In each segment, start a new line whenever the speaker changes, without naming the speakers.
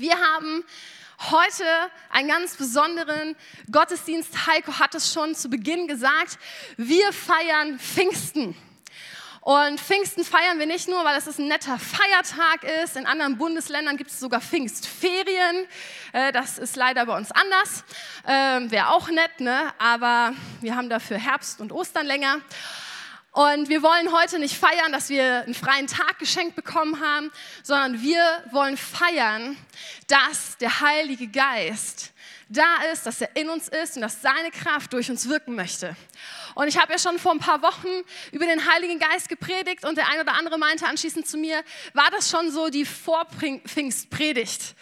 Wir haben heute einen ganz besonderen Gottesdienst. Heiko hat es schon zu Beginn gesagt. Wir feiern Pfingsten. Und Pfingsten feiern wir nicht nur, weil es ein netter Feiertag ist. In anderen Bundesländern gibt es sogar Pfingstferien. Äh, das ist leider bei uns anders. Ähm, Wäre auch nett, ne? aber wir haben dafür Herbst und Ostern länger. Und wir wollen heute nicht feiern, dass wir einen freien Tag geschenkt bekommen haben, sondern wir wollen feiern, dass der Heilige Geist da ist, dass er in uns ist und dass seine Kraft durch uns wirken möchte. Und ich habe ja schon vor ein paar Wochen über den Heiligen Geist gepredigt und der ein oder andere meinte anschließend zu mir, war das schon so die Vorpfingstpredigt?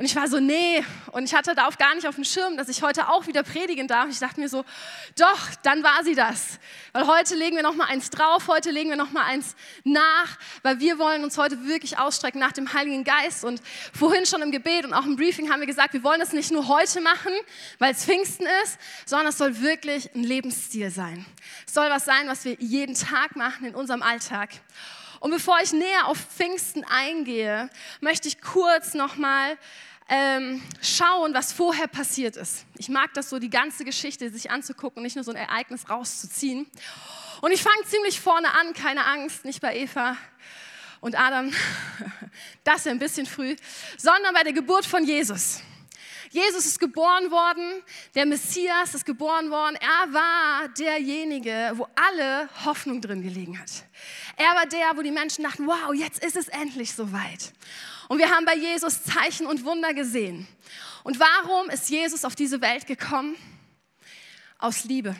Und ich war so, nee. Und ich hatte da auch gar nicht auf dem Schirm, dass ich heute auch wieder predigen darf. Ich dachte mir so, doch, dann war sie das. Weil heute legen wir noch mal eins drauf, heute legen wir noch mal eins nach, weil wir wollen uns heute wirklich ausstrecken nach dem Heiligen Geist. Und vorhin schon im Gebet und auch im Briefing haben wir gesagt, wir wollen das nicht nur heute machen, weil es Pfingsten ist, sondern es soll wirklich ein Lebensstil sein. Es soll was sein, was wir jeden Tag machen in unserem Alltag. Und bevor ich näher auf Pfingsten eingehe, möchte ich kurz noch mal ähm, schauen, was vorher passiert ist. Ich mag das so, die ganze Geschichte sich anzugucken, nicht nur so ein Ereignis rauszuziehen. Und ich fange ziemlich vorne an, keine Angst, nicht bei Eva und Adam, das ist ein bisschen früh, sondern bei der Geburt von Jesus. Jesus ist geboren worden, der Messias ist geboren worden. Er war derjenige, wo alle Hoffnung drin gelegen hat. Er war der, wo die Menschen dachten, wow, jetzt ist es endlich soweit. Und wir haben bei Jesus Zeichen und Wunder gesehen. Und warum ist Jesus auf diese Welt gekommen? Aus Liebe.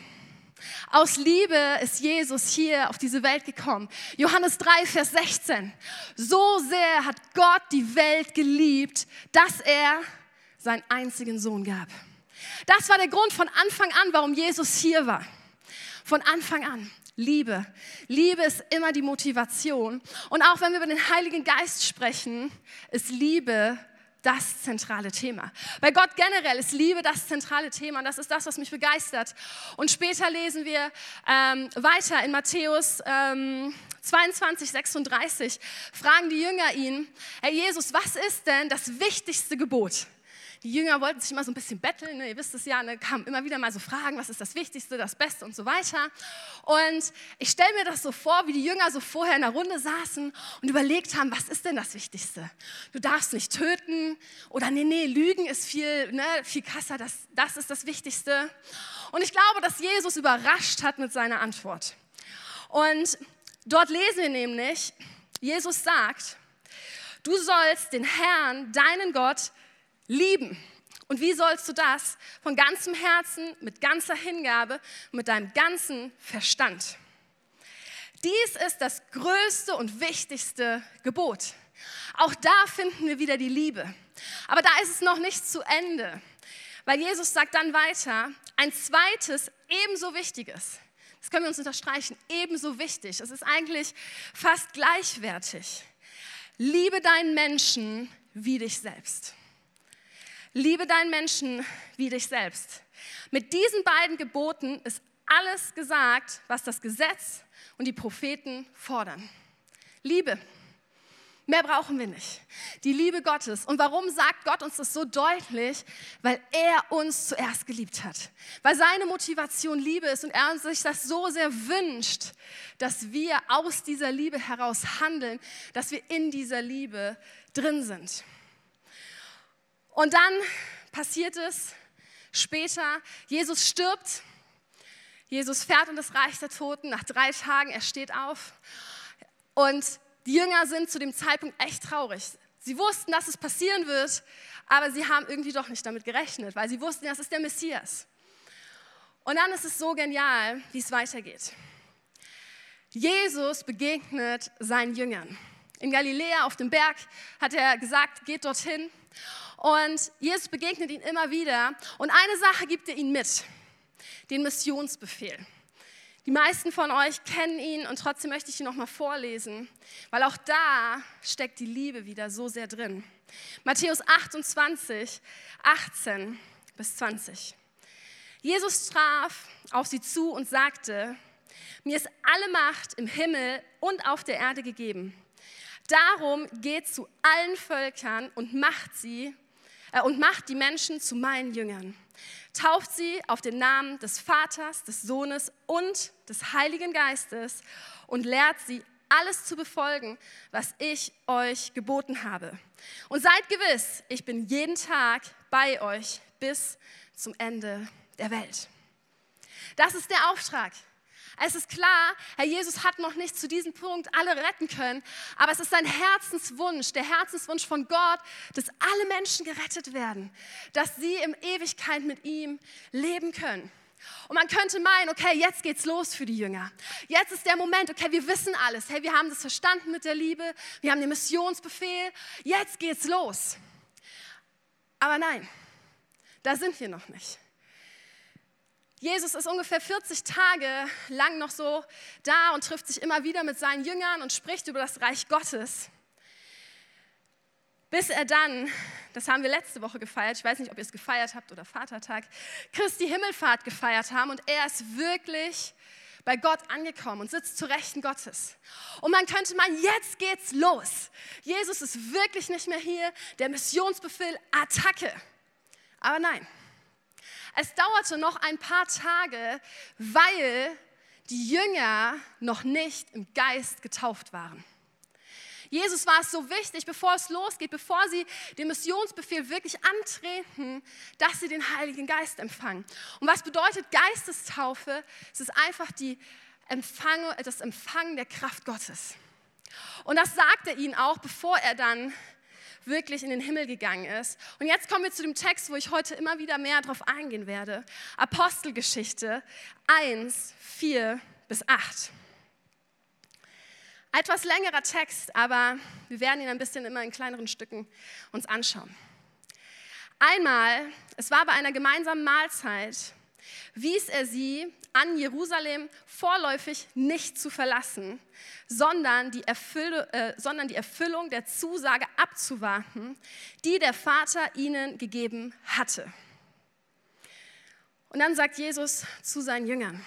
Aus Liebe ist Jesus hier auf diese Welt gekommen. Johannes 3, Vers 16. So sehr hat Gott die Welt geliebt, dass er seinen einzigen Sohn gab. Das war der Grund von Anfang an, warum Jesus hier war. Von Anfang an. Liebe. Liebe ist immer die Motivation. Und auch wenn wir über den Heiligen Geist sprechen, ist Liebe das zentrale Thema. Bei Gott generell ist Liebe das zentrale Thema und das ist das, was mich begeistert. Und später lesen wir ähm, weiter in Matthäus ähm, 22, 36, fragen die Jünger ihn, Herr Jesus, was ist denn das wichtigste Gebot? Die Jünger wollten sich immer so ein bisschen betteln, ne? ihr wisst es ja, ne? kamen immer wieder mal so Fragen, was ist das Wichtigste, das Beste und so weiter. Und ich stelle mir das so vor, wie die Jünger so vorher in der Runde saßen und überlegt haben, was ist denn das Wichtigste? Du darfst nicht töten oder nee, nee, Lügen ist viel, ne, viel krasser, das, das ist das Wichtigste. Und ich glaube, dass Jesus überrascht hat mit seiner Antwort. Und dort lesen wir nämlich, Jesus sagt, du sollst den Herrn, deinen Gott, lieben. Und wie sollst du das? Von ganzem Herzen, mit ganzer Hingabe, mit deinem ganzen Verstand. Dies ist das größte und wichtigste Gebot. Auch da finden wir wieder die Liebe. Aber da ist es noch nicht zu Ende, weil Jesus sagt dann weiter, ein zweites, ebenso wichtiges. Das können wir uns unterstreichen, ebenso wichtig. Es ist eigentlich fast gleichwertig. Liebe deinen Menschen wie dich selbst. Liebe deinen Menschen wie dich selbst. Mit diesen beiden Geboten ist alles gesagt, was das Gesetz und die Propheten fordern. Liebe. Mehr brauchen wir nicht. Die Liebe Gottes. Und warum sagt Gott uns das so deutlich? Weil er uns zuerst geliebt hat. Weil seine Motivation Liebe ist und er sich das so sehr wünscht, dass wir aus dieser Liebe heraus handeln, dass wir in dieser Liebe drin sind. Und dann passiert es später, Jesus stirbt, Jesus fährt in das Reich der Toten, nach drei Tagen, er steht auf und die Jünger sind zu dem Zeitpunkt echt traurig. Sie wussten, dass es passieren wird, aber sie haben irgendwie doch nicht damit gerechnet, weil sie wussten, das ist der Messias. Und dann ist es so genial, wie es weitergeht. Jesus begegnet seinen Jüngern. In Galiläa auf dem Berg hat er gesagt, geht dorthin und Jesus begegnet ihn immer wieder. Und eine Sache gibt er ihnen mit, den Missionsbefehl. Die meisten von euch kennen ihn und trotzdem möchte ich ihn nochmal vorlesen, weil auch da steckt die Liebe wieder so sehr drin. Matthäus 28, 18 bis 20. Jesus traf auf sie zu und sagte, mir ist alle Macht im Himmel und auf der Erde gegeben. Darum geht zu allen Völkern und macht sie äh, und macht die Menschen zu meinen Jüngern. Tauft sie auf den Namen des Vaters, des Sohnes und des Heiligen Geistes und lehrt sie alles zu befolgen, was ich euch geboten habe. Und seid gewiss, ich bin jeden Tag bei euch bis zum Ende der Welt. Das ist der Auftrag. Es ist klar, Herr Jesus hat noch nicht zu diesem Punkt alle retten können, aber es ist sein Herzenswunsch, der Herzenswunsch von Gott, dass alle Menschen gerettet werden, dass sie in Ewigkeit mit ihm leben können. Und man könnte meinen, okay, jetzt geht's los für die Jünger. Jetzt ist der Moment, okay, wir wissen alles. Hey, wir haben das verstanden mit der Liebe, wir haben den Missionsbefehl, jetzt geht's los. Aber nein, da sind wir noch nicht. Jesus ist ungefähr 40 Tage lang noch so da und trifft sich immer wieder mit seinen Jüngern und spricht über das Reich Gottes. Bis er dann, das haben wir letzte Woche gefeiert, ich weiß nicht, ob ihr es gefeiert habt oder Vatertag, Christi Himmelfahrt gefeiert haben und er ist wirklich bei Gott angekommen und sitzt zu Rechten Gottes. Und man könnte meinen, jetzt geht's los. Jesus ist wirklich nicht mehr hier, der Missionsbefehl, Attacke. Aber nein, es dauerte noch ein paar Tage, weil die Jünger noch nicht im Geist getauft waren. Jesus war es so wichtig, bevor es losgeht, bevor sie den Missionsbefehl wirklich antreten, dass sie den Heiligen Geist empfangen. Und was bedeutet Geistestaufe? Es ist einfach die Empfang, das Empfangen der Kraft Gottes. Und das sagt er ihnen auch, bevor er dann wirklich in den Himmel gegangen ist. Und jetzt kommen wir zu dem Text, wo ich heute immer wieder mehr darauf eingehen werde. Apostelgeschichte 1, 4 bis 8. Etwas längerer Text, aber wir werden ihn ein bisschen immer in kleineren Stücken uns anschauen. Einmal, es war bei einer gemeinsamen Mahlzeit, wies er sie an, Jerusalem vorläufig nicht zu verlassen, sondern die, Erfüll äh, sondern die Erfüllung der Zusage abzuwarten, die der Vater ihnen gegeben hatte. Und dann sagt Jesus zu seinen Jüngern,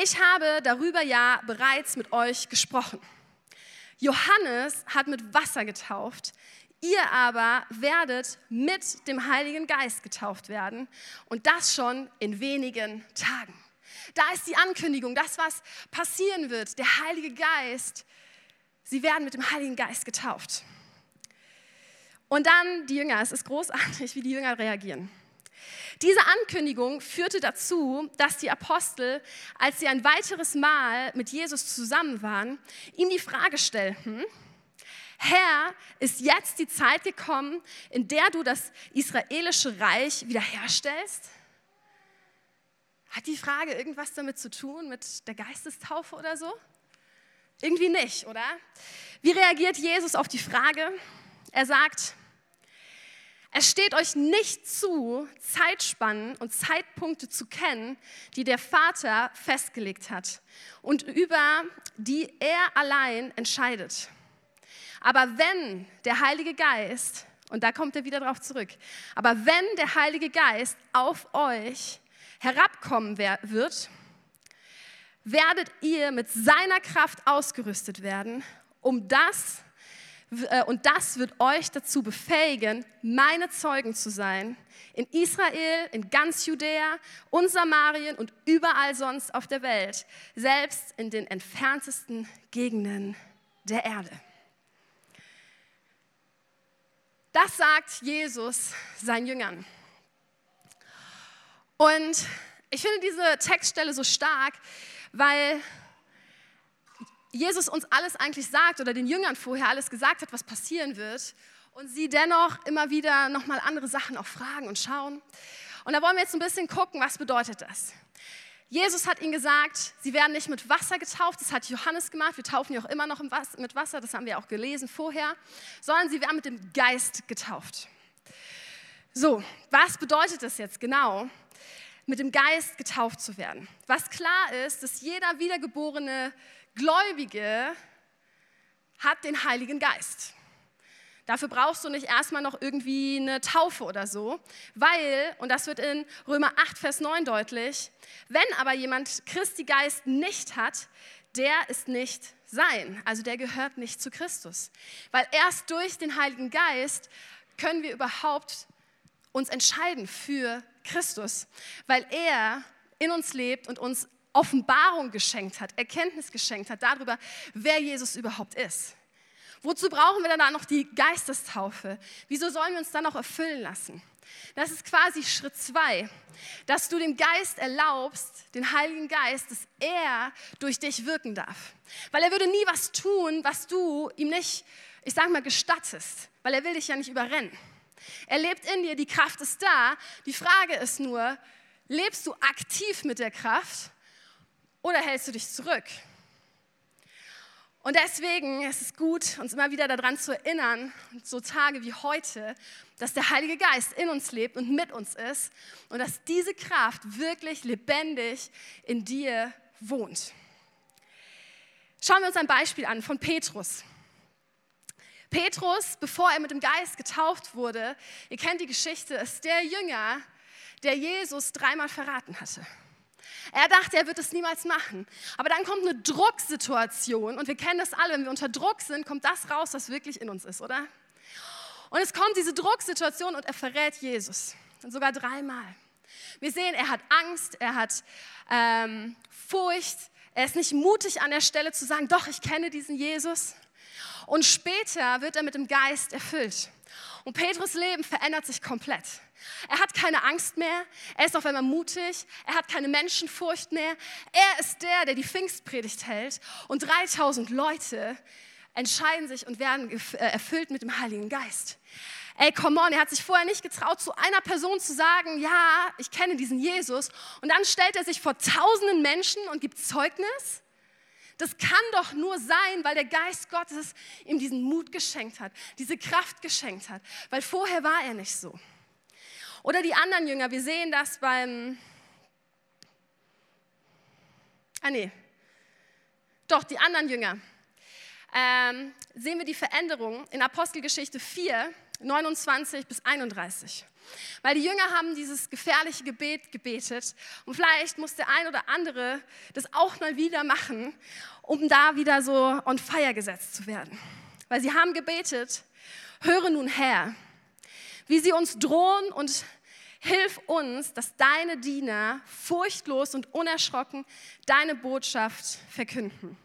ich habe darüber ja bereits mit euch gesprochen. Johannes hat mit Wasser getauft, Ihr aber werdet mit dem Heiligen Geist getauft werden und das schon in wenigen Tagen. Da ist die Ankündigung, das, was passieren wird. Der Heilige Geist, sie werden mit dem Heiligen Geist getauft. Und dann die Jünger, es ist großartig, wie die Jünger reagieren. Diese Ankündigung führte dazu, dass die Apostel, als sie ein weiteres Mal mit Jesus zusammen waren, ihm die Frage stellten, Herr, ist jetzt die Zeit gekommen, in der du das israelische Reich wiederherstellst? Hat die Frage irgendwas damit zu tun, mit der Geistestaufe oder so? Irgendwie nicht, oder? Wie reagiert Jesus auf die Frage? Er sagt, es steht euch nicht zu, Zeitspannen und Zeitpunkte zu kennen, die der Vater festgelegt hat und über die er allein entscheidet. Aber wenn der Heilige Geist, und da kommt er wieder drauf zurück, aber wenn der Heilige Geist auf euch herabkommen wird, werdet ihr mit seiner Kraft ausgerüstet werden, um das, äh, und das wird euch dazu befähigen, meine Zeugen zu sein, in Israel, in ganz Judäa und Samarien und überall sonst auf der Welt, selbst in den entferntesten Gegenden der Erde. Das sagt Jesus seinen Jüngern. Und ich finde diese Textstelle so stark, weil Jesus uns alles eigentlich sagt oder den Jüngern vorher alles gesagt hat, was passieren wird. Und sie dennoch immer wieder nochmal andere Sachen auch fragen und schauen. Und da wollen wir jetzt ein bisschen gucken, was bedeutet das? Jesus hat ihnen gesagt, sie werden nicht mit Wasser getauft, das hat Johannes gemacht, wir taufen ja auch immer noch mit Wasser, das haben wir auch gelesen vorher, sondern sie werden mit dem Geist getauft. So, was bedeutet das jetzt genau, mit dem Geist getauft zu werden? Was klar ist, dass jeder wiedergeborene Gläubige hat den Heiligen Geist. Dafür brauchst du nicht erstmal noch irgendwie eine Taufe oder so, weil, und das wird in Römer 8, Vers 9 deutlich, wenn aber jemand Christi Geist nicht hat, der ist nicht sein. Also der gehört nicht zu Christus. Weil erst durch den Heiligen Geist können wir überhaupt uns entscheiden für Christus, weil er in uns lebt und uns Offenbarung geschenkt hat, Erkenntnis geschenkt hat darüber, wer Jesus überhaupt ist. Wozu brauchen wir dann noch die Geistestaufe? Wieso sollen wir uns dann noch erfüllen lassen? Das ist quasi Schritt zwei, dass du dem Geist erlaubst, den Heiligen Geist, dass er durch dich wirken darf. Weil er würde nie was tun, was du ihm nicht, ich sage mal, gestattest, weil er will dich ja nicht überrennen. Er lebt in dir, die Kraft ist da. Die Frage ist nur, lebst du aktiv mit der Kraft oder hältst du dich zurück? Und deswegen ist es gut, uns immer wieder daran zu erinnern, so Tage wie heute, dass der Heilige Geist in uns lebt und mit uns ist und dass diese Kraft wirklich lebendig in dir wohnt. Schauen wir uns ein Beispiel an von Petrus. Petrus, bevor er mit dem Geist getauft wurde, ihr kennt die Geschichte, ist der Jünger, der Jesus dreimal verraten hatte. Er dachte, er wird es niemals machen. Aber dann kommt eine Drucksituation und wir kennen das alle, wenn wir unter Druck sind, kommt das raus, was wirklich in uns ist, oder? Und es kommt diese Drucksituation und er verrät Jesus. Und sogar dreimal. Wir sehen, er hat Angst, er hat ähm, Furcht, er ist nicht mutig an der Stelle zu sagen, doch, ich kenne diesen Jesus. Und später wird er mit dem Geist erfüllt. Und Petrus Leben verändert sich komplett. Er hat keine Angst mehr, er ist auf einmal mutig, er hat keine Menschenfurcht mehr. Er ist der, der die Pfingstpredigt hält und 3000 Leute entscheiden sich und werden äh, erfüllt mit dem Heiligen Geist. Ey, come on, er hat sich vorher nicht getraut, zu einer Person zu sagen, ja, ich kenne diesen Jesus. Und dann stellt er sich vor tausenden Menschen und gibt Zeugnis. Das kann doch nur sein, weil der Geist Gottes ihm diesen Mut geschenkt hat, diese Kraft geschenkt hat, weil vorher war er nicht so. Oder die anderen Jünger, wir sehen das beim, ah nee, doch, die anderen Jünger, ähm, sehen wir die Veränderung in Apostelgeschichte 4, 29 bis 31. Weil die Jünger haben dieses gefährliche Gebet gebetet und vielleicht muss der ein oder andere das auch mal wieder machen, um da wieder so on fire gesetzt zu werden. Weil sie haben gebetet, höre nun Herr, wie sie uns drohen und hilf uns, dass deine Diener furchtlos und unerschrocken deine Botschaft verkünden.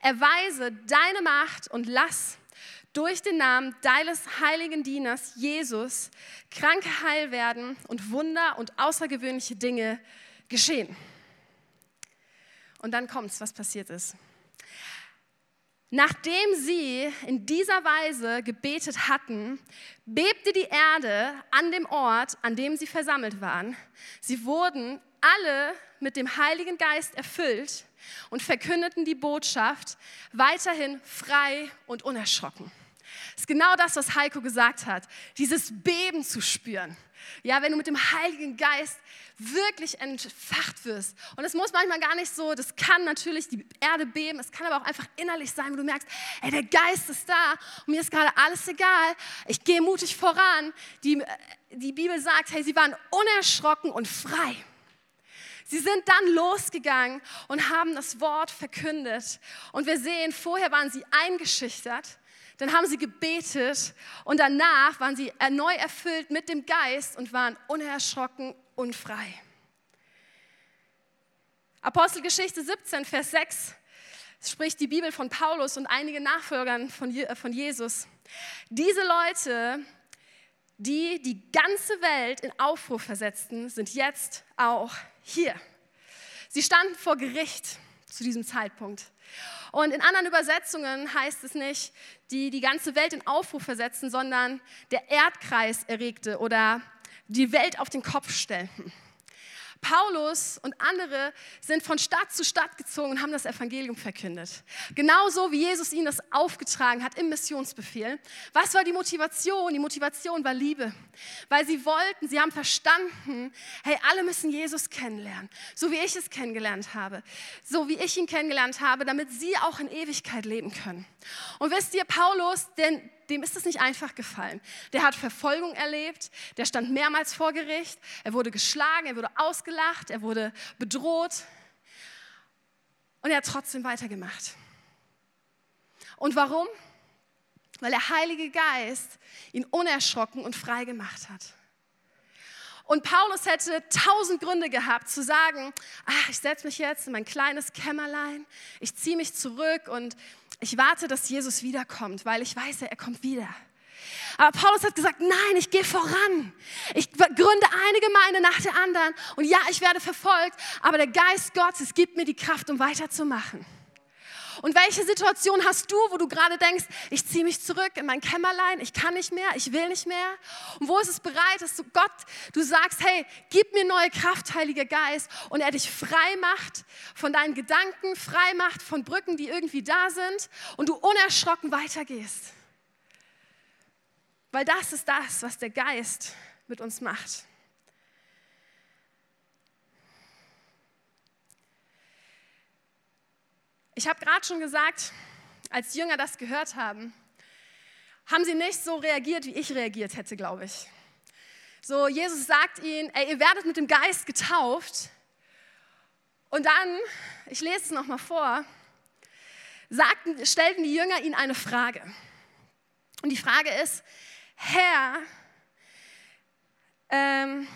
Erweise deine Macht und lass durch den Namen deines heiligen Dieners Jesus Kranke heil werden und Wunder und außergewöhnliche Dinge geschehen. Und dann kommt's, was passiert ist. Nachdem sie in dieser Weise gebetet hatten, bebte die Erde an dem Ort, an dem sie versammelt waren. Sie wurden alle mit dem Heiligen Geist erfüllt und verkündeten die Botschaft weiterhin frei und unerschrocken. Ist genau das, was Heiko gesagt hat, dieses Beben zu spüren. Ja, wenn du mit dem Heiligen Geist wirklich entfacht wirst. Und es muss manchmal gar nicht so, das kann natürlich die Erde beben, es kann aber auch einfach innerlich sein, wo du merkst, ey, der Geist ist da und mir ist gerade alles egal, ich gehe mutig voran. Die, die Bibel sagt, hey, sie waren unerschrocken und frei. Sie sind dann losgegangen und haben das Wort verkündet. Und wir sehen, vorher waren sie eingeschüchtert dann haben sie gebetet und danach waren sie neu erfüllt mit dem Geist und waren unerschrocken und frei. Apostelgeschichte 17, Vers 6 spricht die Bibel von Paulus und einigen Nachfolgern von Jesus. Diese Leute, die die ganze Welt in Aufruhr versetzten, sind jetzt auch hier. Sie standen vor Gericht zu diesem Zeitpunkt. Und in anderen Übersetzungen heißt es nicht, die die ganze Welt in Aufruf versetzen, sondern der Erdkreis erregte oder die Welt auf den Kopf stellten. Paulus und andere sind von Stadt zu Stadt gezogen und haben das Evangelium verkündet. Genauso wie Jesus ihnen das aufgetragen hat im Missionsbefehl. Was war die Motivation? Die Motivation war Liebe. Weil sie wollten, sie haben verstanden, hey, alle müssen Jesus kennenlernen. So wie ich es kennengelernt habe. So wie ich ihn kennengelernt habe, damit sie auch in Ewigkeit leben können. Und wisst ihr, Paulus, denn dem ist es nicht einfach gefallen. Der hat Verfolgung erlebt, der stand mehrmals vor Gericht, er wurde geschlagen, er wurde ausgelacht, er wurde bedroht und er hat trotzdem weitergemacht. Und warum? Weil der Heilige Geist ihn unerschrocken und frei gemacht hat. Und Paulus hätte tausend Gründe gehabt zu sagen, ach, ich setze mich jetzt in mein kleines Kämmerlein, ich ziehe mich zurück und ich warte, dass Jesus wiederkommt, weil ich weiß, er kommt wieder. Aber Paulus hat gesagt, nein, ich gehe voran. Ich gründe eine Gemeinde nach der anderen und ja, ich werde verfolgt, aber der Geist Gottes gibt mir die Kraft, um weiterzumachen. Und welche Situation hast du, wo du gerade denkst, ich ziehe mich zurück in mein Kämmerlein, ich kann nicht mehr, ich will nicht mehr? Und wo ist es bereit, dass du Gott, du sagst, hey, gib mir neue Kraft, Heiliger Geist, und er dich frei macht von deinen Gedanken, frei macht von Brücken, die irgendwie da sind, und du unerschrocken weitergehst. Weil das ist das, was der Geist mit uns macht. Ich habe gerade schon gesagt, als Jünger das gehört haben, haben sie nicht so reagiert, wie ich reagiert hätte, glaube ich. So, Jesus sagt ihnen, ey, ihr werdet mit dem Geist getauft. Und dann, ich lese es nochmal vor, sagten, stellten die Jünger ihn eine Frage. Und die Frage ist, Herr, ähm,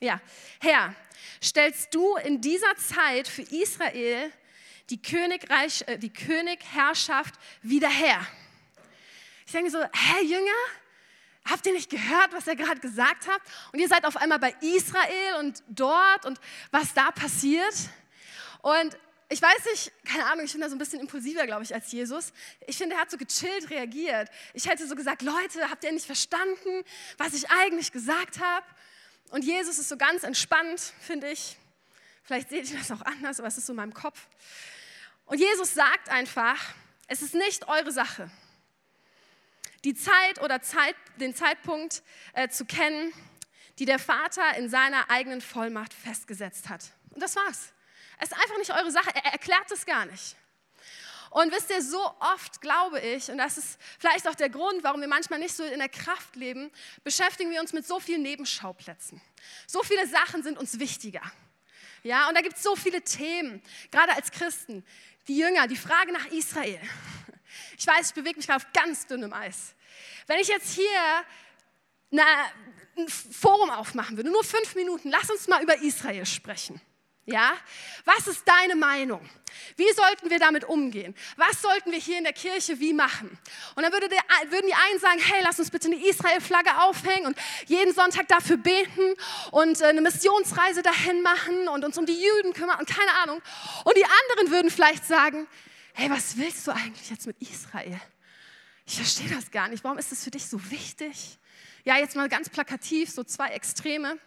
ja, Herr, stellst du in dieser Zeit für Israel die, Königreich, äh, die Königherrschaft wieder her. Ich denke so, hä Jünger, habt ihr nicht gehört, was er gerade gesagt hat? Und ihr seid auf einmal bei Israel und dort und was da passiert. Und ich weiß nicht, keine Ahnung, ich bin da so ein bisschen impulsiver, glaube ich, als Jesus. Ich finde, er hat so gechillt reagiert. Ich hätte so gesagt, Leute, habt ihr nicht verstanden, was ich eigentlich gesagt habe? Und Jesus ist so ganz entspannt, finde ich. Vielleicht seht ihr das auch anders, aber es ist so in meinem Kopf. Und Jesus sagt einfach, es ist nicht eure Sache, die Zeit oder Zeit, den Zeitpunkt äh, zu kennen, die der Vater in seiner eigenen Vollmacht festgesetzt hat. Und das war's. Es ist einfach nicht eure Sache. Er erklärt es gar nicht. Und wisst ihr, so oft glaube ich, und das ist vielleicht auch der Grund, warum wir manchmal nicht so in der Kraft leben, beschäftigen wir uns mit so vielen Nebenschauplätzen. So viele Sachen sind uns wichtiger. Ja, und da gibt es so viele Themen, gerade als Christen. Die Jünger, die Frage nach Israel. Ich weiß, ich bewege mich gerade auf ganz dünnem Eis. Wenn ich jetzt hier eine, ein Forum aufmachen würde, nur fünf Minuten, lass uns mal über Israel sprechen. Ja? Was ist deine Meinung? Wie sollten wir damit umgehen? Was sollten wir hier in der Kirche wie machen? Und dann würde der, würden die einen sagen, hey, lass uns bitte eine Israel-Flagge aufhängen und jeden Sonntag dafür beten und äh, eine Missionsreise dahin machen und uns um die Juden kümmern und keine Ahnung. Und die anderen würden vielleicht sagen, hey, was willst du eigentlich jetzt mit Israel? Ich verstehe das gar nicht. Warum ist das für dich so wichtig? Ja, jetzt mal ganz plakativ, so zwei Extreme.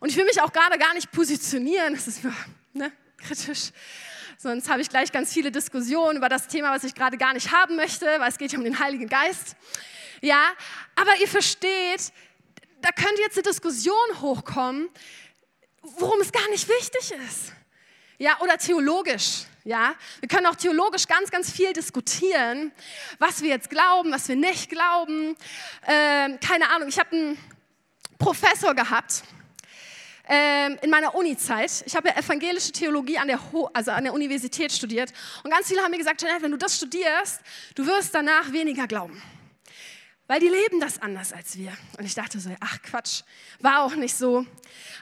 Und ich will mich auch gerade gar nicht positionieren, das ist ne, kritisch. Sonst habe ich gleich ganz viele Diskussionen über das Thema, was ich gerade gar nicht haben möchte, weil es geht ja um den Heiligen Geist. Ja, aber ihr versteht, da könnte jetzt eine Diskussion hochkommen, worum es gar nicht wichtig ist. Ja, oder theologisch. Ja, wir können auch theologisch ganz, ganz viel diskutieren, was wir jetzt glauben, was wir nicht glauben. Ähm, keine Ahnung, ich habe einen Professor gehabt, ähm, in meiner Uni-Zeit. Ich habe evangelische Theologie an der, Ho also an der Universität studiert. Und ganz viele haben mir gesagt, Jeanette, wenn du das studierst, du wirst danach weniger glauben. Weil die leben das anders als wir. Und ich dachte so, ach Quatsch, war auch nicht so.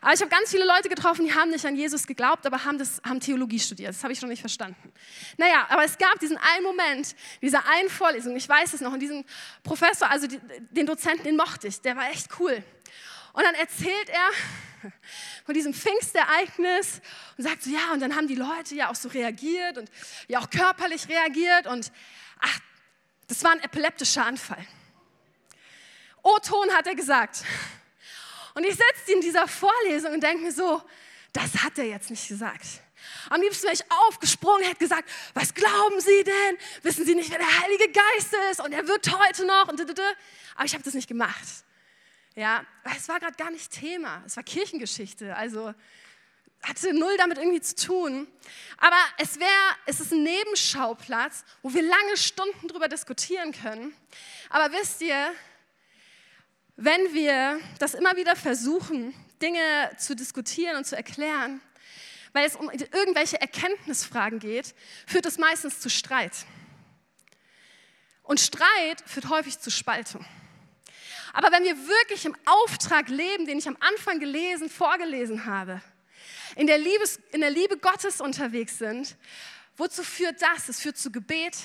Aber ich habe ganz viele Leute getroffen, die haben nicht an Jesus geglaubt, aber haben, das, haben Theologie studiert. Das habe ich noch nicht verstanden. Naja, aber es gab diesen einen Moment, dieser einen Vorlesung, ich weiß es noch, und diesen Professor, also den Dozenten, den mochte ich, der war echt cool. Und dann erzählt er von diesem Pfingstereignis und sagt so, ja, und dann haben die Leute ja auch so reagiert und ja auch körperlich reagiert und ach, das war ein epileptischer Anfall. O-Ton hat er gesagt. Und ich sitze in dieser Vorlesung und denke mir so, das hat er jetzt nicht gesagt. Am liebsten wäre ich aufgesprungen, hätte gesagt, was glauben Sie denn? Wissen Sie nicht, wer der Heilige Geist ist? Und er wirkt heute noch. Und Aber ich habe das nicht gemacht. Ja, es war gerade gar nicht Thema. Es war Kirchengeschichte, also hatte null damit irgendwie zu tun. Aber es wäre, es ist ein Nebenschauplatz, wo wir lange Stunden drüber diskutieren können. Aber wisst ihr, wenn wir das immer wieder versuchen, Dinge zu diskutieren und zu erklären, weil es um irgendwelche Erkenntnisfragen geht, führt es meistens zu Streit. Und Streit führt häufig zu Spaltung. Aber wenn wir wirklich im Auftrag leben, den ich am Anfang gelesen, vorgelesen habe, in der, Liebes, in der Liebe Gottes unterwegs sind, wozu führt das? Es führt zu Gebet.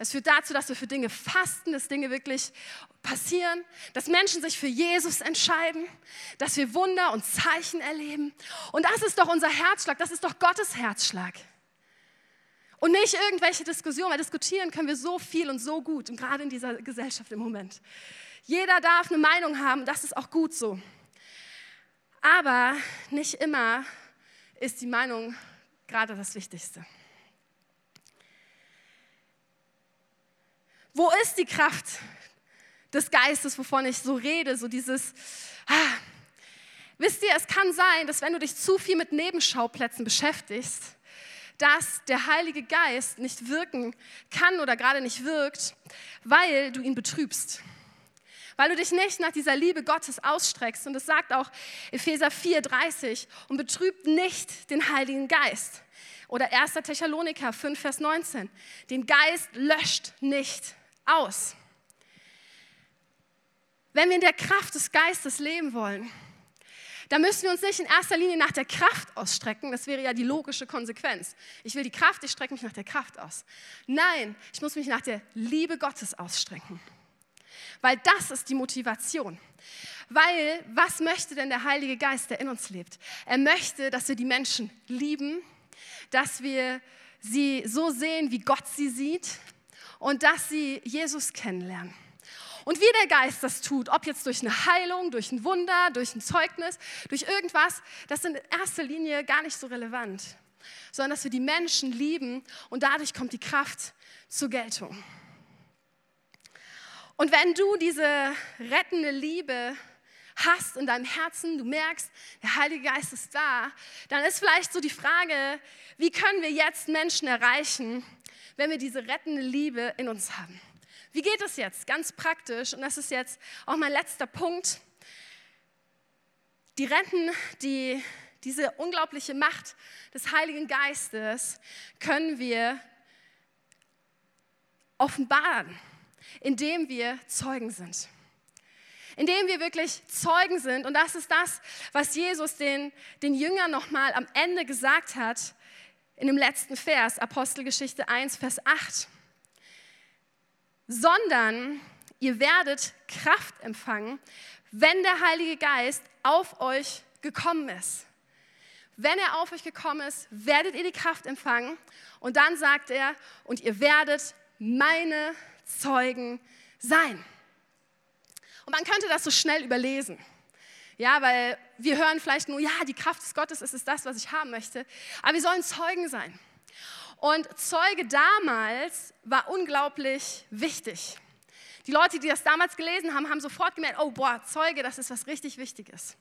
Es führt dazu, dass wir für Dinge fasten, dass Dinge wirklich passieren, dass Menschen sich für Jesus entscheiden, dass wir Wunder und Zeichen erleben. Und das ist doch unser Herzschlag, das ist doch Gottes Herzschlag. Und nicht irgendwelche Diskussionen, weil diskutieren können wir so viel und so gut, und gerade in dieser Gesellschaft im Moment. Jeder darf eine Meinung haben, das ist auch gut so. Aber nicht immer ist die Meinung gerade das Wichtigste. Wo ist die Kraft des Geistes, wovon ich so rede? So dieses, ah, wisst ihr, es kann sein, dass wenn du dich zu viel mit Nebenschauplätzen beschäftigst, dass der Heilige Geist nicht wirken kann oder gerade nicht wirkt, weil du ihn betrübst. Weil du dich nicht nach dieser Liebe Gottes ausstreckst. Und das sagt auch Epheser 4,30 und betrübt nicht den Heiligen Geist. Oder 1. Thessaloniker 5, Vers 19. Den Geist löscht nicht aus. Wenn wir in der Kraft des Geistes leben wollen, da müssen wir uns nicht in erster Linie nach der Kraft ausstrecken. Das wäre ja die logische Konsequenz. Ich will die Kraft, ich strecke mich nach der Kraft aus. Nein, ich muss mich nach der Liebe Gottes ausstrecken. Weil das ist die Motivation. Weil, was möchte denn der Heilige Geist, der in uns lebt? Er möchte, dass wir die Menschen lieben, dass wir sie so sehen, wie Gott sie sieht und dass sie Jesus kennenlernen. Und wie der Geist das tut, ob jetzt durch eine Heilung, durch ein Wunder, durch ein Zeugnis, durch irgendwas, das ist in erster Linie gar nicht so relevant, sondern dass wir die Menschen lieben und dadurch kommt die Kraft zur Geltung. Und wenn du diese rettende Liebe hast in deinem Herzen, du merkst, der Heilige Geist ist da, dann ist vielleicht so die Frage, wie können wir jetzt Menschen erreichen, wenn wir diese rettende Liebe in uns haben? Wie geht es jetzt? Ganz praktisch. Und das ist jetzt auch mein letzter Punkt. Die Renten, die, diese unglaubliche Macht des Heiligen Geistes können wir offenbaren, indem wir Zeugen sind. Indem wir wirklich Zeugen sind. Und das ist das, was Jesus den, den Jüngern nochmal am Ende gesagt hat, in dem letzten Vers, Apostelgeschichte 1, Vers 8 sondern ihr werdet Kraft empfangen, wenn der Heilige Geist auf euch gekommen ist. Wenn er auf euch gekommen ist, werdet ihr die Kraft empfangen. Und dann sagt er, und ihr werdet meine Zeugen sein. Und man könnte das so schnell überlesen. Ja, weil wir hören vielleicht nur, ja, die Kraft des Gottes ist das, was ich haben möchte. Aber wir sollen Zeugen sein. Und Zeuge damals war unglaublich wichtig. Die Leute, die das damals gelesen haben, haben sofort gemerkt, oh boah, Zeuge, das ist was richtig Wichtiges.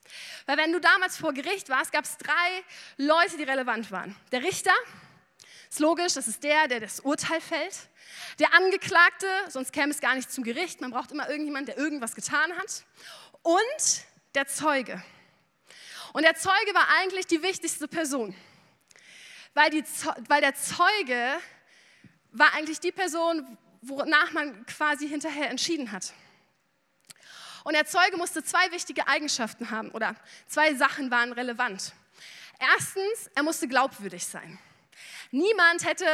Weil wenn du damals vor Gericht warst, gab es drei Leute, die relevant waren. Der Richter, ist logisch, das ist der, der das Urteil fällt. Der Angeklagte, sonst käme es gar nicht zum Gericht, man braucht immer irgendjemanden, der irgendwas getan hat. Und der Zeuge. Und der Zeuge war eigentlich die wichtigste Person weil, die, weil der Zeuge war eigentlich die Person, wonach man quasi hinterher entschieden hat. Und der Zeuge musste zwei wichtige Eigenschaften haben oder zwei Sachen waren relevant. Erstens, er musste glaubwürdig sein. Niemand hätte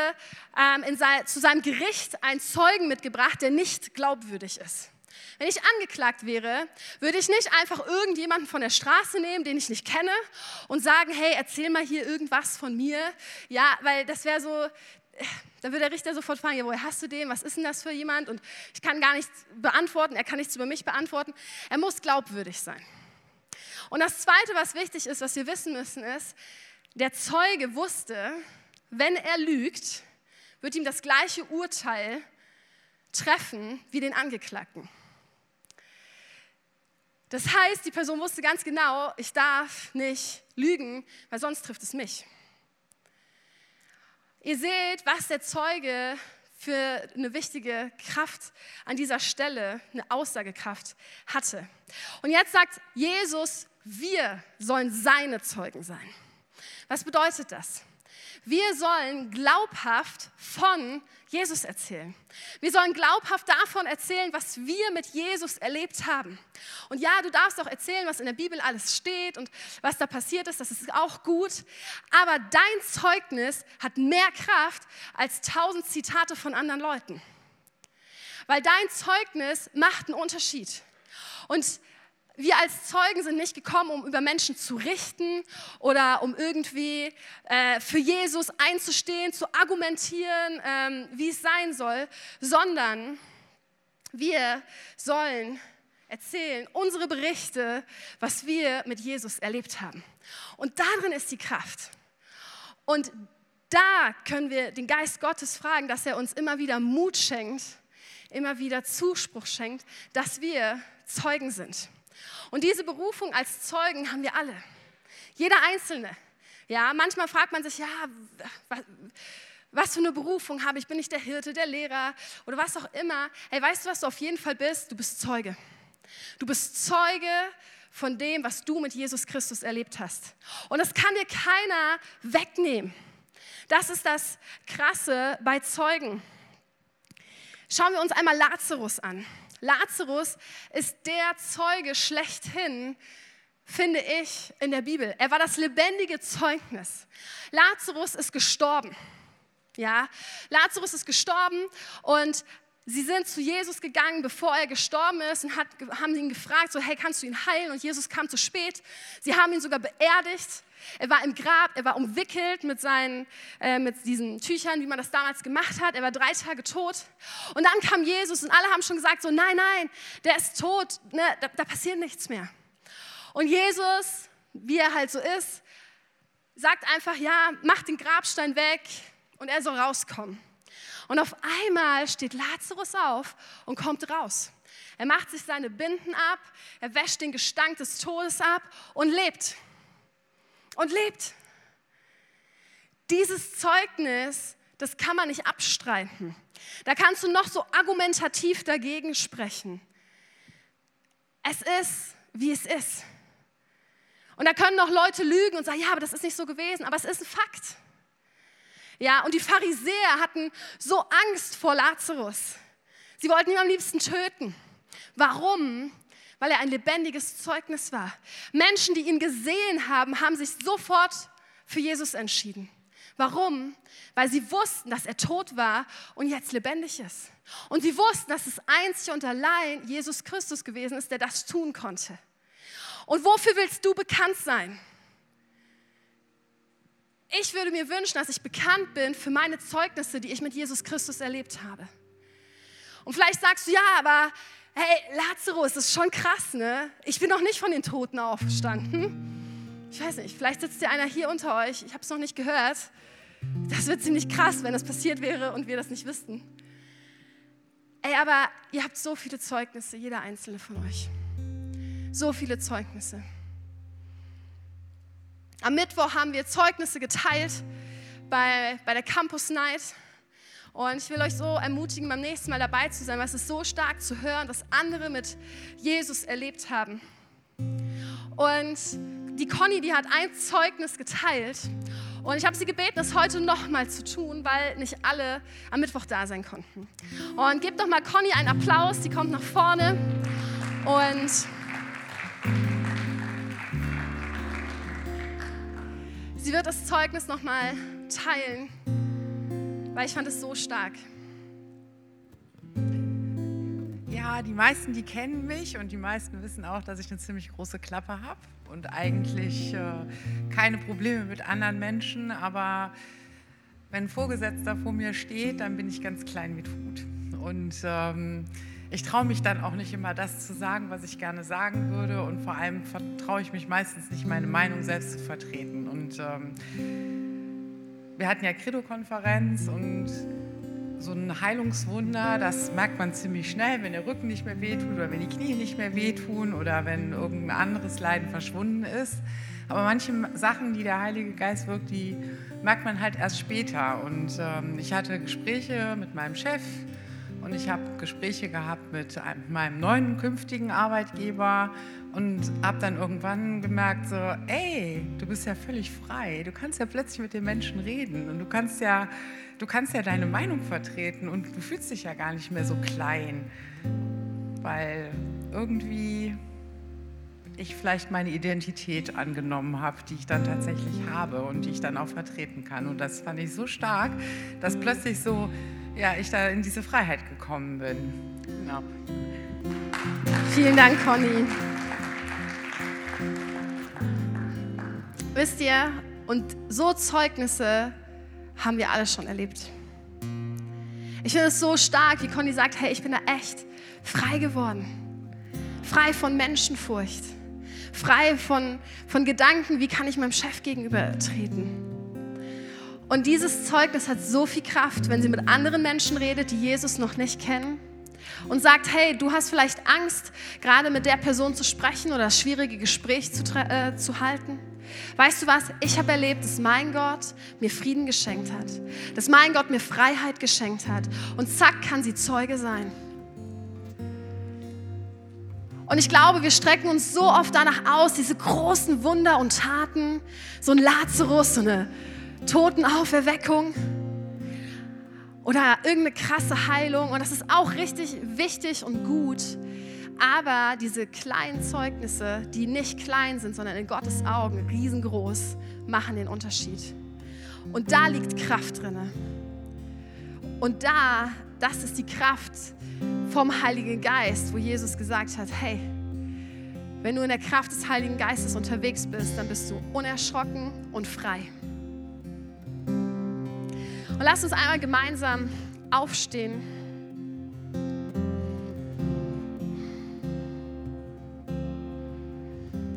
ähm, sein, zu seinem Gericht einen Zeugen mitgebracht, der nicht glaubwürdig ist. Wenn ich angeklagt wäre, würde ich nicht einfach irgendjemanden von der Straße nehmen, den ich nicht kenne, und sagen, hey, erzähl mal hier irgendwas von mir. Ja, weil das wäre so, da würde der Richter sofort fragen, ja, woher hast du den? Was ist denn das für jemand? Und ich kann gar nichts beantworten, er kann nichts über mich beantworten. Er muss glaubwürdig sein. Und das Zweite, was wichtig ist, was wir wissen müssen, ist, der Zeuge wusste, wenn er lügt, wird ihm das gleiche Urteil treffen wie den Angeklagten. Das heißt, die Person wusste ganz genau, ich darf nicht lügen, weil sonst trifft es mich. Ihr seht, was der Zeuge für eine wichtige Kraft an dieser Stelle, eine Aussagekraft hatte. Und jetzt sagt Jesus, wir sollen seine Zeugen sein. Was bedeutet das? Wir sollen glaubhaft von Jesus erzählen. Wir sollen glaubhaft davon erzählen, was wir mit Jesus erlebt haben. Und ja, du darfst auch erzählen, was in der Bibel alles steht und was da passiert ist, das ist auch gut. Aber dein Zeugnis hat mehr Kraft als tausend Zitate von anderen Leuten. Weil dein Zeugnis macht einen Unterschied. Und wir als Zeugen sind nicht gekommen, um über Menschen zu richten oder um irgendwie äh, für Jesus einzustehen, zu argumentieren, ähm, wie es sein soll, sondern wir sollen erzählen unsere Berichte, was wir mit Jesus erlebt haben. Und darin ist die Kraft. Und da können wir den Geist Gottes fragen, dass er uns immer wieder Mut schenkt, immer wieder Zuspruch schenkt, dass wir Zeugen sind. Und diese Berufung als Zeugen haben wir alle. Jeder Einzelne. Ja, manchmal fragt man sich, ja, was für eine Berufung habe ich? Bin ich der Hirte, der Lehrer oder was auch immer? Hey, weißt du, was du auf jeden Fall bist? Du bist Zeuge. Du bist Zeuge von dem, was du mit Jesus Christus erlebt hast. Und das kann dir keiner wegnehmen. Das ist das Krasse bei Zeugen. Schauen wir uns einmal Lazarus an. Lazarus ist der Zeuge schlechthin, finde ich, in der Bibel. Er war das lebendige Zeugnis. Lazarus ist gestorben. Ja, Lazarus ist gestorben und sie sind zu Jesus gegangen, bevor er gestorben ist und hat, haben ihn gefragt, so hey, kannst du ihn heilen? Und Jesus kam zu spät. Sie haben ihn sogar beerdigt. Er war im Grab, er war umwickelt mit, seinen, äh, mit diesen Tüchern, wie man das damals gemacht hat. Er war drei Tage tot. Und dann kam Jesus und alle haben schon gesagt, so nein, nein, der ist tot, ne, da, da passiert nichts mehr. Und Jesus, wie er halt so ist, sagt einfach, ja, mach den Grabstein weg und er soll rauskommen. Und auf einmal steht Lazarus auf und kommt raus. Er macht sich seine Binden ab, er wäscht den Gestank des Todes ab und lebt und lebt. Dieses Zeugnis, das kann man nicht abstreiten. Da kannst du noch so argumentativ dagegen sprechen. Es ist, wie es ist. Und da können noch Leute lügen und sagen, ja, aber das ist nicht so gewesen, aber es ist ein Fakt. Ja, und die Pharisäer hatten so Angst vor Lazarus. Sie wollten ihn am liebsten töten. Warum? weil er ein lebendiges Zeugnis war. Menschen, die ihn gesehen haben, haben sich sofort für Jesus entschieden. Warum? Weil sie wussten, dass er tot war und jetzt lebendig ist. Und sie wussten, dass es einzig und allein Jesus Christus gewesen ist, der das tun konnte. Und wofür willst du bekannt sein? Ich würde mir wünschen, dass ich bekannt bin für meine Zeugnisse, die ich mit Jesus Christus erlebt habe. Und vielleicht sagst du, ja, aber hey, Lazarus, das ist schon krass, ne? Ich bin noch nicht von den Toten aufgestanden. Ich weiß nicht, vielleicht sitzt ja einer hier unter euch, ich habe es noch nicht gehört. Das wird ziemlich krass, wenn das passiert wäre und wir das nicht wüssten. Ey, aber ihr habt so viele Zeugnisse, jeder einzelne von euch. So viele Zeugnisse. Am Mittwoch haben wir Zeugnisse geteilt bei, bei der Campus Night. Und ich will euch so ermutigen, beim nächsten Mal dabei zu sein, weil es ist so stark zu hören, dass andere mit Jesus erlebt haben. Und die Conny, die hat ein Zeugnis geteilt. Und ich habe sie gebeten, das heute nochmal zu tun, weil nicht alle am Mittwoch da sein konnten. Und gebt doch mal Conny einen Applaus, die kommt nach vorne. Und sie wird das Zeugnis nochmal teilen weil ich fand es so stark.
Ja, die meisten, die kennen mich und die meisten wissen auch, dass ich eine ziemlich große Klappe habe und eigentlich äh, keine Probleme mit anderen Menschen, aber wenn ein Vorgesetzter vor mir steht, dann bin ich ganz klein mit Hut. Und ähm, ich traue mich dann auch nicht immer das zu sagen, was ich gerne sagen würde und vor allem traue ich mich meistens nicht, meine Meinung selbst zu vertreten. Und ähm, wir hatten ja Credo-Konferenz und so ein Heilungswunder, das merkt man ziemlich schnell, wenn der Rücken nicht mehr wehtut oder wenn die Knie nicht mehr wehtun oder wenn irgendein anderes Leiden verschwunden ist. Aber manche Sachen, die der Heilige Geist wirkt, die merkt man halt erst später. Und ähm, ich hatte Gespräche mit meinem Chef Und ich habe Gespräche gehabt mit einem, meinem neuen künftigen Arbeitgeber und habe dann irgendwann gemerkt, so, ey, du bist ja völlig frei. Du kannst ja plötzlich mit den Menschen reden und du kannst ja, du kannst ja deine Meinung vertreten und du fühlst dich ja gar nicht mehr so klein, weil irgendwie ich vielleicht meine Identität angenommen habe, die ich dann tatsächlich habe und die ich dann auch vertreten kann. Und das fand ich so stark, dass plötzlich so, ja, ich da in diese Freiheit gekommen bin. Genau.
Vielen Dank, Conny. Wisst ihr, und so Zeugnisse haben wir alle schon erlebt. Ich finde es so stark, wie Conny sagt, hey, ich bin da echt frei geworden. Frei von Menschenfurcht frei von, von Gedanken, wie kann ich meinem Chef gegenübertreten. Und dieses Zeugnis hat so viel Kraft, wenn sie mit anderen Menschen redet, die Jesus noch nicht kennen und sagt, hey, du hast vielleicht Angst, gerade mit der Person zu sprechen oder das schwierige Gespräch zu, äh, zu halten. Weißt du was? Ich habe erlebt, dass mein Gott mir Frieden geschenkt hat, dass mein Gott mir Freiheit geschenkt hat und zack kann sie Zeuge sein. Und ich glaube, wir strecken uns so oft danach aus, diese großen Wunder und Taten, so ein Lazarus, so eine Totenauferweckung oder irgendeine krasse Heilung. Und das ist auch richtig wichtig und gut. Aber diese kleinen Zeugnisse, die nicht klein sind, sondern in Gottes Augen riesengroß, machen den Unterschied. Und da liegt Kraft drin. Und da, das ist die Kraft, vom Heiligen Geist, wo Jesus gesagt hat, hey, wenn du in der Kraft des Heiligen Geistes unterwegs bist, dann bist du unerschrocken und frei. Und lass uns einmal gemeinsam aufstehen.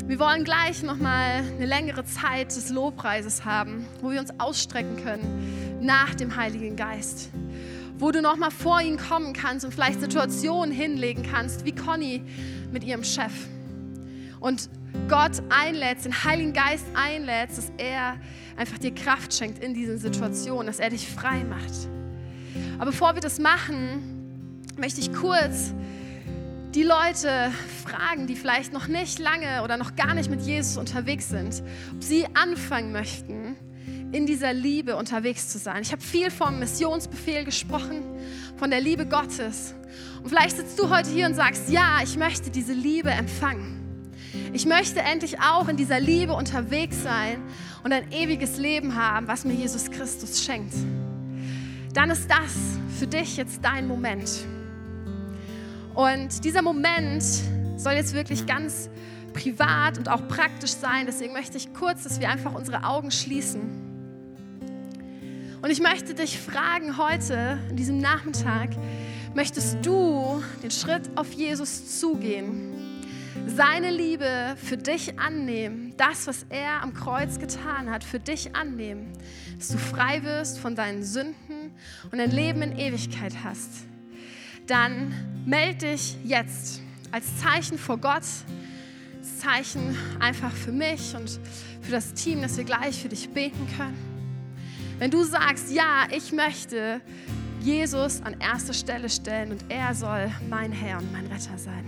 Wir wollen gleich noch mal eine längere Zeit des Lobpreises haben, wo wir uns ausstrecken können nach dem Heiligen Geist wo du noch mal vor ihn kommen kannst und vielleicht Situationen hinlegen kannst, wie Conny mit ihrem Chef. Und Gott einlädst, den Heiligen Geist einlädst, dass er einfach dir Kraft schenkt in diesen Situationen, dass er dich frei macht. Aber bevor wir das machen, möchte ich kurz die Leute fragen, die vielleicht noch nicht lange oder noch gar nicht mit Jesus unterwegs sind, ob sie anfangen möchten, in dieser Liebe unterwegs zu sein. Ich habe viel vom Missionsbefehl gesprochen, von der Liebe Gottes. Und vielleicht sitzt du heute hier und sagst, ja, ich möchte diese Liebe empfangen. Ich möchte endlich auch in dieser Liebe unterwegs sein und ein ewiges Leben haben, was mir Jesus Christus schenkt. Dann ist das für dich jetzt dein Moment. Und dieser Moment soll jetzt wirklich ganz privat und auch praktisch sein. Deswegen möchte ich kurz, dass wir einfach unsere Augen schließen. Und ich möchte dich fragen heute, an diesem Nachmittag, möchtest du den Schritt auf Jesus zugehen? Seine Liebe für dich annehmen, das, was er am Kreuz getan hat, für dich annehmen, dass du frei wirst von deinen Sünden und ein Leben in Ewigkeit hast, dann melde dich jetzt als Zeichen vor Gott, als Zeichen einfach für mich und für das Team, dass wir gleich für dich beten können. Wenn du sagst, ja, ich möchte Jesus an erste Stelle stellen und er soll mein Herr und mein Retter sein,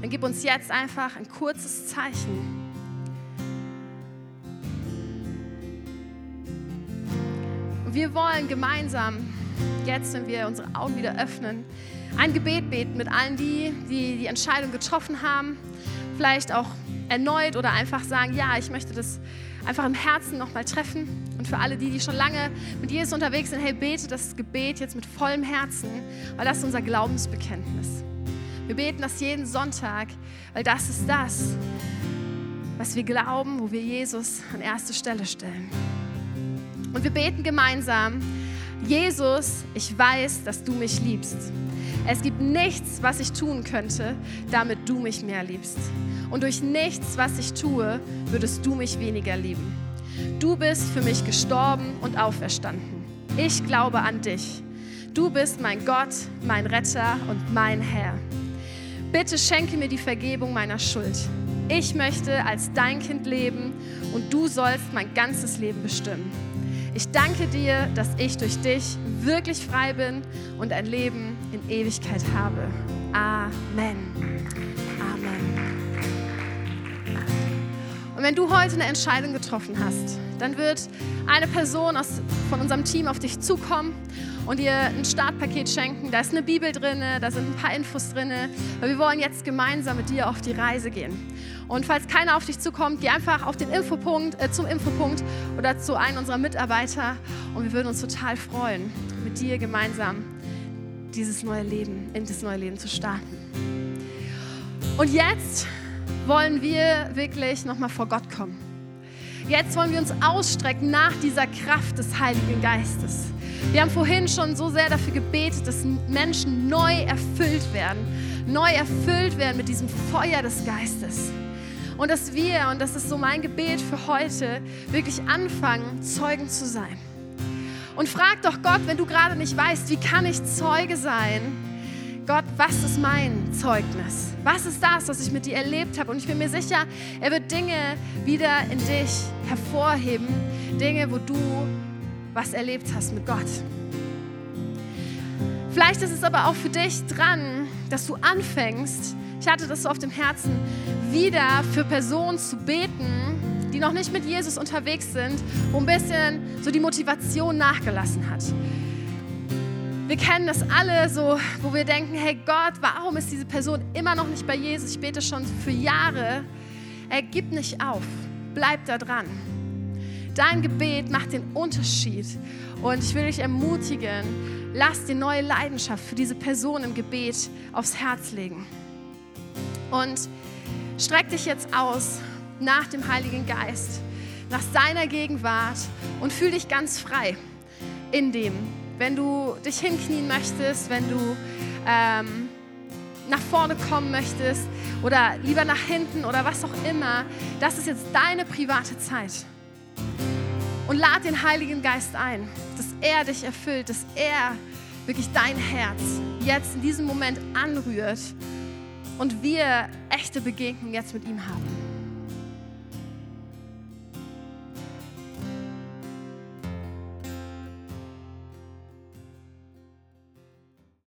dann gib uns jetzt einfach ein kurzes Zeichen. Und wir wollen gemeinsam, jetzt, wenn wir unsere Augen wieder öffnen, ein Gebet beten mit allen die, die die Entscheidung getroffen haben, vielleicht auch erneut oder einfach sagen, ja, ich möchte das einfach im Herzen nochmal treffen. Und für alle die, die schon lange mit Jesus unterwegs sind, hey, bete das Gebet jetzt mit vollem Herzen, weil das ist unser Glaubensbekenntnis. Wir beten das jeden Sonntag, weil das ist das, was wir glauben, wo wir Jesus an erste Stelle stellen. Und wir beten gemeinsam, Jesus, ich weiß, dass du mich liebst. Es gibt nichts, was ich tun könnte, damit du mich mehr liebst. Und durch nichts, was ich tue, würdest du mich weniger lieben. Du bist für mich gestorben und auferstanden. Ich glaube an dich. Du bist mein Gott, mein Retter und mein Herr. Bitte schenke mir die Vergebung meiner Schuld. Ich möchte als dein Kind leben und du sollst mein ganzes Leben bestimmen. Ich danke dir, dass ich durch dich wirklich frei bin und ein Leben in Ewigkeit habe. Amen. Amen. Wenn du heute eine Entscheidung getroffen hast, dann wird eine Person aus, von unserem Team auf dich zukommen und dir ein Startpaket schenken. Da ist eine Bibel drin, da sind ein paar Infos drin, wir wollen jetzt gemeinsam mit dir auf die Reise gehen. Und falls keiner auf dich zukommt, geh einfach auf den Infopunkt, äh, zum Infopunkt oder zu einem unserer Mitarbeiter und wir würden uns total freuen, mit dir gemeinsam dieses neue Leben, in das neue Leben zu starten. Und jetzt wollen wir wirklich nochmal vor Gott kommen. Jetzt wollen wir uns ausstrecken nach dieser Kraft des Heiligen Geistes. Wir haben vorhin schon so sehr dafür gebetet, dass Menschen neu erfüllt werden, neu erfüllt werden mit diesem Feuer des Geistes. Und dass wir, und das ist so mein Gebet für heute, wirklich anfangen, Zeugen zu sein. Und frag doch Gott, wenn du gerade nicht weißt, wie kann ich Zeuge sein? Gott, was ist mein Zeugnis? Was ist das, was ich mit dir erlebt habe? Und ich bin mir sicher, er wird Dinge wieder in dich hervorheben, Dinge, wo du was erlebt hast mit Gott. Vielleicht ist es aber auch für dich dran, dass du anfängst, ich hatte das so auf dem Herzen, wieder für Personen zu beten, die noch nicht mit Jesus unterwegs sind, wo ein bisschen so die Motivation nachgelassen hat. Wir kennen das alle so, wo wir denken, hey Gott, warum ist diese Person immer noch nicht bei Jesus? Ich bete schon für Jahre. Er gibt nicht auf. Bleib da dran. Dein Gebet macht den Unterschied. Und ich will dich ermutigen, lass dir neue Leidenschaft für diese Person im Gebet aufs Herz legen. Und streck dich jetzt aus nach dem Heiligen Geist, nach seiner Gegenwart und fühl dich ganz frei in dem, wenn du dich hinknien möchtest, wenn du ähm, nach vorne kommen möchtest oder lieber nach hinten oder was auch immer, das ist jetzt deine private Zeit. Und lad den Heiligen Geist ein, dass er dich erfüllt, dass er wirklich dein Herz jetzt in diesem Moment anrührt und wir echte Begegnung jetzt mit ihm haben.